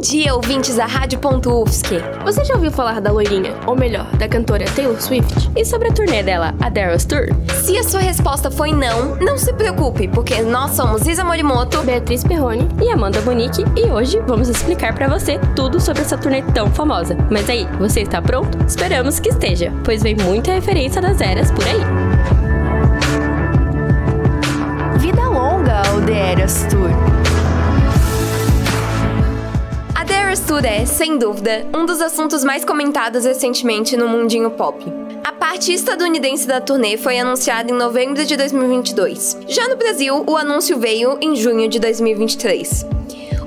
Bom dia, ouvintes da Rádio.UFSC. Você já ouviu falar da loirinha, ou melhor, da cantora Taylor Swift? E sobre a turnê dela, a Daryl's Tour? Se a sua resposta foi não, não se preocupe, porque nós somos Isa Morimoto, Beatriz Perrone e Amanda Bonique e hoje vamos explicar para você tudo sobre essa turnê tão famosa. Mas aí, você está pronto? Esperamos que esteja, pois vem muita referência das eras por aí. Vida longa ao The Eras Tour. Tour é, sem dúvida, um dos assuntos mais comentados recentemente no mundinho pop. A parte estadunidense da turnê foi anunciada em novembro de 2022. Já no Brasil, o anúncio veio em junho de 2023.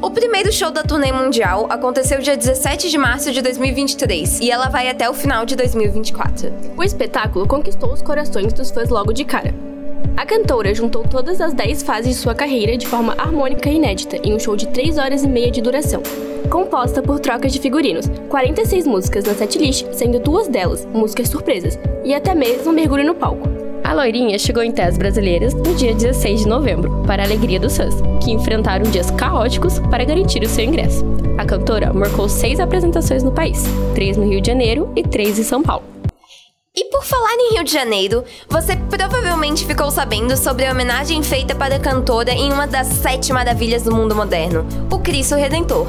O primeiro show da turnê mundial aconteceu dia 17 de março de 2023 e ela vai até o final de 2024. O espetáculo conquistou os corações dos fãs logo de cara. A cantora juntou todas as 10 fases de sua carreira de forma harmônica e inédita em um show de 3 horas e meia de duração, composta por trocas de figurinos, 46 músicas na setlist, sendo duas delas músicas surpresas, e até mesmo um mergulho no palco. A loirinha chegou em terras brasileiras no dia 16 de novembro, para a alegria dos fãs, que enfrentaram dias caóticos para garantir o seu ingresso. A cantora marcou seis apresentações no país, três no Rio de Janeiro e três em São Paulo. E por falar em Rio de Janeiro, você provavelmente ficou sabendo sobre a homenagem feita para a cantora em uma das sete maravilhas do mundo moderno, o Cristo Redentor.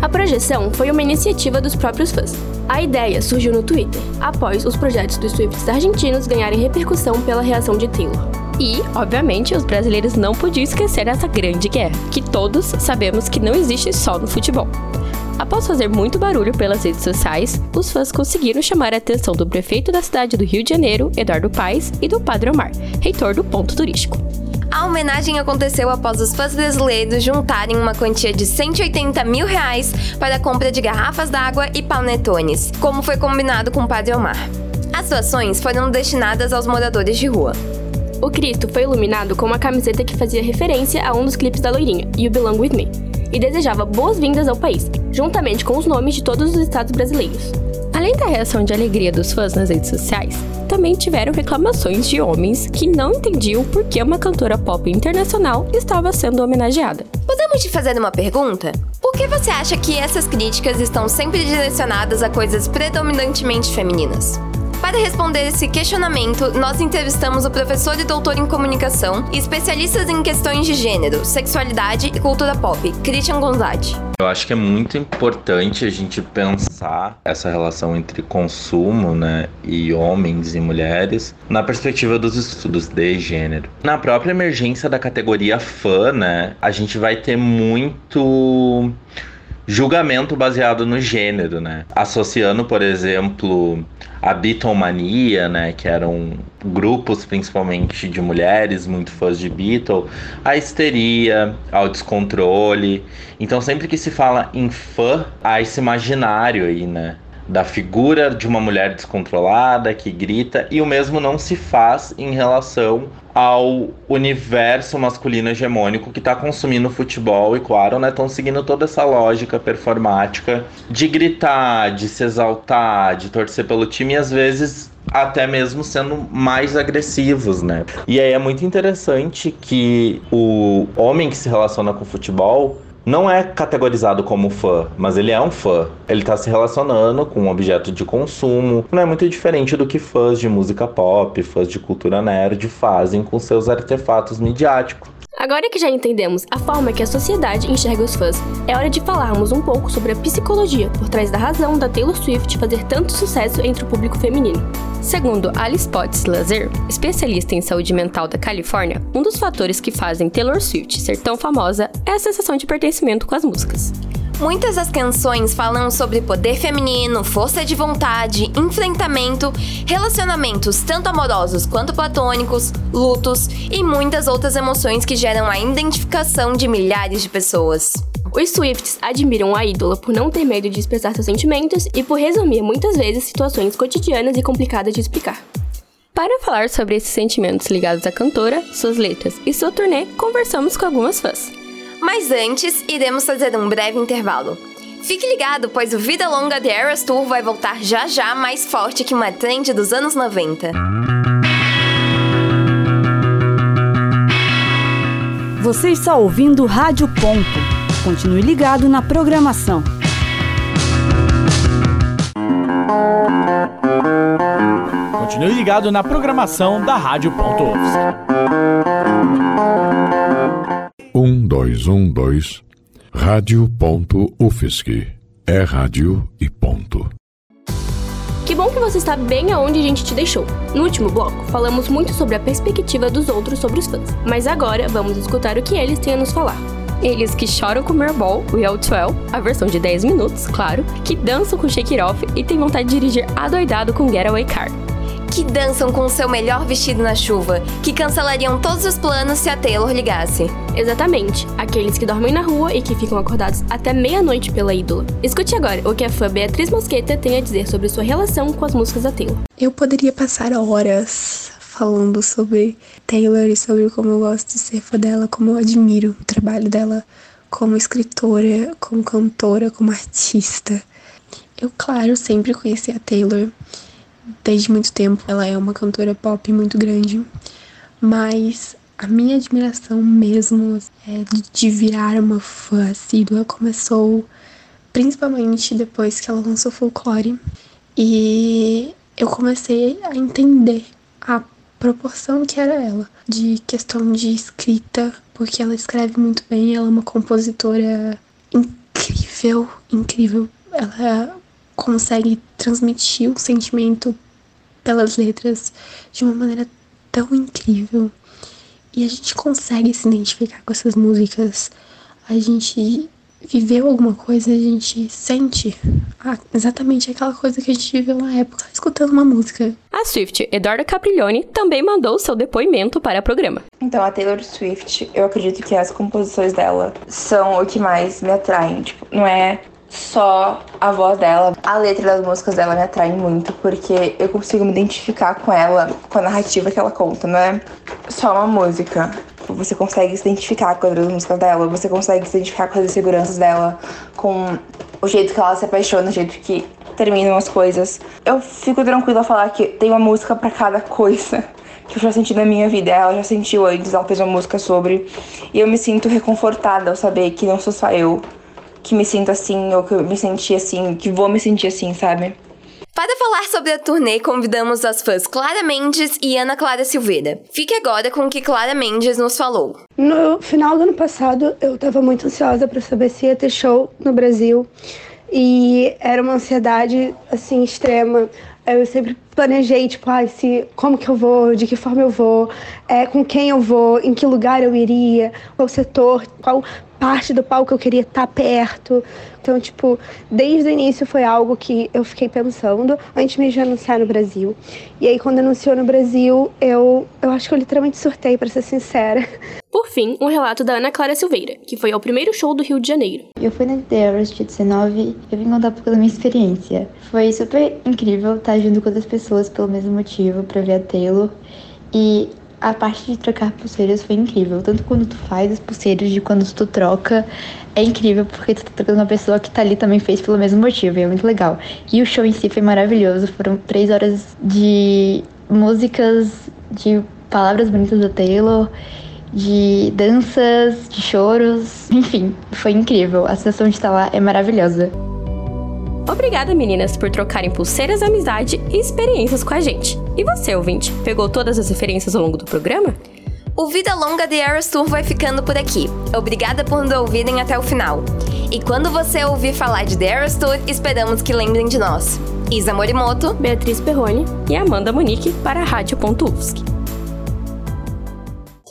A projeção foi uma iniciativa dos próprios fãs. A ideia surgiu no Twitter, após os projetos dos Swifts argentinos ganharem repercussão pela reação de Taylor. E, obviamente, os brasileiros não podiam esquecer essa grande guerra, que todos sabemos que não existe só no futebol. Após fazer muito barulho pelas redes sociais, os fãs conseguiram chamar a atenção do prefeito da cidade do Rio de Janeiro, Eduardo Paes, e do Padre Omar, reitor do ponto turístico. A homenagem aconteceu após os fãs brasileiros juntarem uma quantia de 180 mil reais para a compra de garrafas d'água e panetones, como foi combinado com o Padre Omar. As doações foram destinadas aos moradores de rua. O Cristo foi iluminado com uma camiseta que fazia referência a um dos clipes da loirinha, You Belong With Me, e desejava boas-vindas ao país, juntamente com os nomes de todos os estados brasileiros. Além da reação de alegria dos fãs nas redes sociais, também tiveram reclamações de homens que não entendiam por que uma cantora pop internacional estava sendo homenageada. Podemos te fazer uma pergunta? Por que você acha que essas críticas estão sempre direcionadas a coisas predominantemente femininas? Para responder esse questionamento, nós entrevistamos o professor e doutor em comunicação e especialistas em questões de gênero, sexualidade e cultura pop, Christian Gonzatti. Eu acho que é muito importante a gente pensar essa relação entre consumo, né, e homens e mulheres na perspectiva dos estudos de gênero. Na própria emergência da categoria fã, né, a gente vai ter muito julgamento baseado no gênero, né? Associando, por exemplo, a Beatlemania, né, que eram grupos principalmente de mulheres muito fãs de Beatles, a histeria, ao descontrole. Então sempre que se fala em fã, há esse imaginário aí, né? Da figura de uma mulher descontrolada que grita, e o mesmo não se faz em relação ao universo masculino hegemônico que está consumindo futebol e, claro, né, estão seguindo toda essa lógica performática de gritar, de se exaltar, de torcer pelo time e às vezes até mesmo sendo mais agressivos, né? E aí é muito interessante que o homem que se relaciona com futebol não é categorizado como fã, mas ele é um fã. Ele está se relacionando com um objeto de consumo. Não é muito diferente do que fãs de música pop, fãs de cultura nerd fazem com seus artefatos midiáticos. Agora que já entendemos a forma que a sociedade enxerga os fãs, é hora de falarmos um pouco sobre a psicologia por trás da razão da Taylor Swift fazer tanto sucesso entre o público feminino. Segundo Alice Potts Lazer, especialista em saúde mental da Califórnia, um dos fatores que fazem Taylor Swift ser tão famosa é a sensação de pertencimento com as músicas. Muitas das canções falam sobre poder feminino, força de vontade, enfrentamento, relacionamentos tanto amorosos quanto platônicos, lutos e muitas outras emoções que geram a identificação de milhares de pessoas. Os Swifts admiram a ídola por não ter medo de expressar seus sentimentos e por resumir muitas vezes situações cotidianas e complicadas de explicar. Para falar sobre esses sentimentos ligados à cantora, suas letras e sua turnê, conversamos com algumas fãs. Mas antes, iremos fazer um breve intervalo. Fique ligado, pois o Vida Longa The Eras Tour vai voltar já já mais forte que uma trend dos anos 90. Você está ouvindo Rádio Ponto. Continue ligado na programação. Continue ligado na programação da Rádio Ponto Um, dois, um, dois. Rádio Ponto UFSC. É rádio e ponto. Que bom que você está bem aonde a gente te deixou. No último bloco, falamos muito sobre a perspectiva dos outros sobre os fãs, mas agora vamos escutar o que eles têm a nos falar. Eles que choram com Merball, Real 12, a versão de 10 minutos, claro, que dançam com Shake It Off e tem vontade de dirigir adoidado com Getaway Car. Que dançam com seu melhor vestido na chuva, que cancelariam todos os planos se a Taylor ligasse. Exatamente, aqueles que dormem na rua e que ficam acordados até meia-noite pela ídola. Escute agora o que a fã Beatriz Mosqueta tem a dizer sobre sua relação com as músicas da Taylor. Eu poderia passar horas falando sobre Taylor e sobre como eu gosto de ser fã dela, como eu admiro o trabalho dela como escritora, como cantora, como artista. Eu, claro, sempre conheci a Taylor desde muito tempo. Ela é uma cantora pop muito grande, mas a minha admiração mesmo é de virar uma fã assídua começou principalmente depois que ela lançou Folklore e eu comecei a entender a proporção que era ela, de questão de escrita, porque ela escreve muito bem, ela é uma compositora incrível, incrível. Ela consegue transmitir o sentimento pelas letras de uma maneira tão incrível. E a gente consegue se identificar com essas músicas. A gente viveu alguma coisa, a gente sente ah, exatamente aquela coisa que a gente viveu na época, escutando uma música. A Swift, Eduardo Capriglione, também mandou seu depoimento para o programa. Então, a Taylor Swift, eu acredito que as composições dela são o que mais me atraem. Tipo, não é só a voz dela. A letra das músicas dela me atrai muito, porque eu consigo me identificar com ela, com a narrativa que ela conta, não é só uma música. Você consegue se identificar com as músicas dela, você consegue se identificar com as inseguranças dela, com o jeito que ela se apaixona, o jeito que terminam as coisas. Eu fico tranquila a falar que tem uma música para cada coisa que eu já senti na minha vida. Ela já sentiu antes, ela fez uma música sobre. E eu me sinto reconfortada ao saber que não sou só eu que me sinto assim, ou que eu me senti assim, que vou me sentir assim, sabe? Para falar sobre a turnê, convidamos as fãs Clara Mendes e Ana Clara Silveira. Fique agora com o que Clara Mendes nos falou. No final do ano passado, eu estava muito ansiosa para saber se ia ter show no Brasil. E era uma ansiedade, assim, extrema. Eu sempre planejei, tipo, ah, se, como que eu vou, de que forma eu vou, é, com quem eu vou, em que lugar eu iria, qual setor, qual parte do palco eu queria estar perto. Então, tipo, desde o início foi algo que eu fiquei pensando antes mesmo de anunciar no Brasil. E aí, quando anunciou no Brasil, eu, eu acho que eu literalmente surtei, para ser sincera. Por fim, um relato da Ana Clara Silveira, que foi ao primeiro show do Rio de Janeiro. Eu fui na The Eras 19 e eu vim contar um pouco da minha experiência. Foi super incrível estar junto com outras pessoas pelo mesmo motivo, para ver a Taylor. E a parte de trocar pulseiras foi incrível. Tanto quando tu faz as pulseiras de quando tu troca. É incrível porque tu tá trocando uma pessoa que tá ali também fez pelo mesmo motivo. E é muito legal. E o show em si foi maravilhoso. Foram três horas de músicas, de palavras bonitas da Taylor, de danças, de choros. Enfim, foi incrível. A sensação de estar lá é maravilhosa. Obrigada, meninas, por trocarem pulseiras, amizade e experiências com a gente. E você, ouvinte, pegou todas as referências ao longo do programa? O Vida Longa The Eras Tour vai ficando por aqui. Obrigada por nos ouvirem até o final. E quando você ouvir falar de The Eras Tour, esperamos que lembrem de nós. Isa Morimoto, Beatriz Perrone e Amanda Monique para a Rádio.UFSC.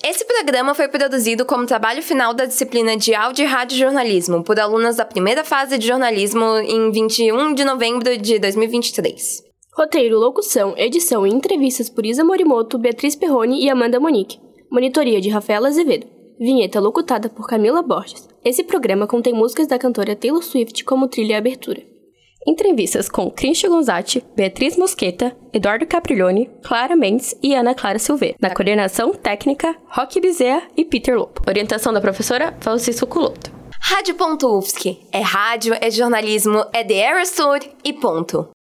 Esse programa foi produzido como trabalho final da disciplina de Áudio e Rádio Jornalismo por alunas da primeira fase de jornalismo em 21 de novembro de 2023. Roteiro, locução, edição e entrevistas por Isa Morimoto, Beatriz Perrone e Amanda Monique. Monitoria de Rafaela Azevedo. Vinheta locutada por Camila Borges. Esse programa contém músicas da cantora Taylor Swift como trilha e abertura. Entrevistas com Christian Gonzatti, Beatriz Mosqueta, Eduardo Capriglione, Clara Mendes e Ana Clara Silveira. Na coordenação técnica, Roque Bezerra e Peter Lopo. Orientação da professora Francisco Culoto. Rádio.UFSC. É rádio, é jornalismo, é Eras Tour e ponto.